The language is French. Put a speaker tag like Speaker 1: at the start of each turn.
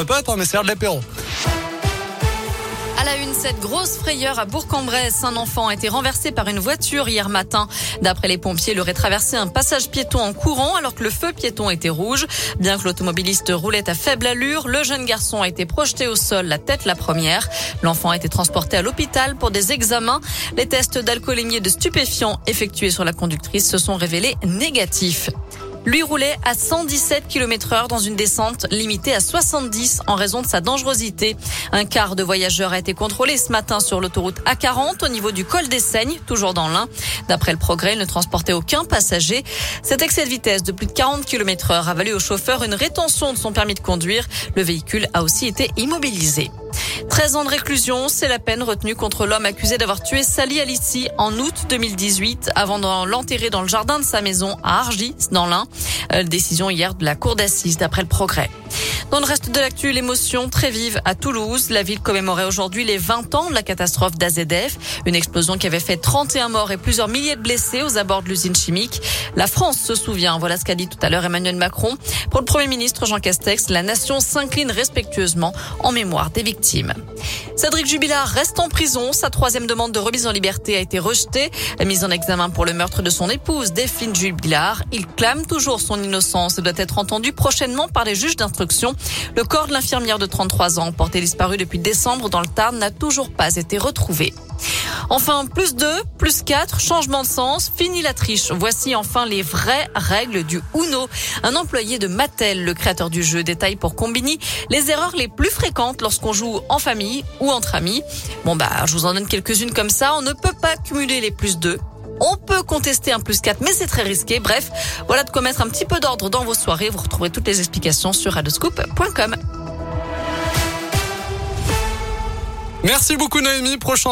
Speaker 1: Attends, mais c'est de l'apéro.
Speaker 2: À la une, cette grosse frayeur à Bourg-en-Bresse. Un enfant a été renversé par une voiture hier matin. D'après les pompiers, il aurait traversé un passage piéton en courant alors que le feu piéton était rouge. Bien que l'automobiliste roulait à faible allure, le jeune garçon a été projeté au sol, la tête la première. L'enfant a été transporté à l'hôpital pour des examens. Les tests d'alcoolémie et de stupéfiants effectués sur la conductrice se sont révélés négatifs. Lui roulait à 117 km heure dans une descente limitée à 70 en raison de sa dangerosité. Un quart de voyageurs a été contrôlé ce matin sur l'autoroute A40 au niveau du col des Seignes, toujours dans l'Ain. D'après le progrès, il ne transportait aucun passager. Cet excès de vitesse de plus de 40 km heure a valu au chauffeur une rétention de son permis de conduire. Le véhicule a aussi été immobilisé. 13 ans de réclusion, c'est la peine retenue contre l'homme accusé d'avoir tué Sally Alissi en août 2018 avant de l'enterrer dans le jardin de sa maison à Argy, dans l'Ain. Euh, décision hier de la cour d'assises d'après le progrès. Dans le reste de l'actu, l'émotion très vive à Toulouse. La ville commémorait aujourd'hui les 20 ans de la catastrophe d'AZF, une explosion qui avait fait 31 morts et plusieurs milliers de blessés aux abords de l'usine chimique. La France se souvient, voilà ce qu'a dit tout à l'heure Emmanuel Macron. Pour le Premier ministre Jean Castex, la nation s'incline respectueusement en mémoire des victimes. Cédric Jubilard reste en prison. Sa troisième demande de remise en liberté a été rejetée. La mise en examen pour le meurtre de son épouse, Delphine Jubilard. Il clame toujours son innocence et doit être entendu prochainement par les juges d'instruction. Le corps de l'infirmière de 33 ans, porté disparu depuis décembre dans le Tarn, n'a toujours pas été retrouvé. Enfin, plus 2, plus 4, changement de sens, fini la triche. Voici enfin les vraies règles du Uno. Un employé de Mattel, le créateur du jeu, détaille pour Combini les erreurs les plus fréquentes lorsqu'on joue en famille ou entre amis. Bon bah, je vous en donne quelques-unes comme ça. On ne peut pas cumuler les plus 2. On peut contester un plus 4, mais c'est très risqué. Bref, voilà de quoi mettre un petit peu d'ordre dans vos soirées. Vous retrouverez toutes les explications sur radoscoop.com.
Speaker 1: Merci beaucoup Noémie. Prochain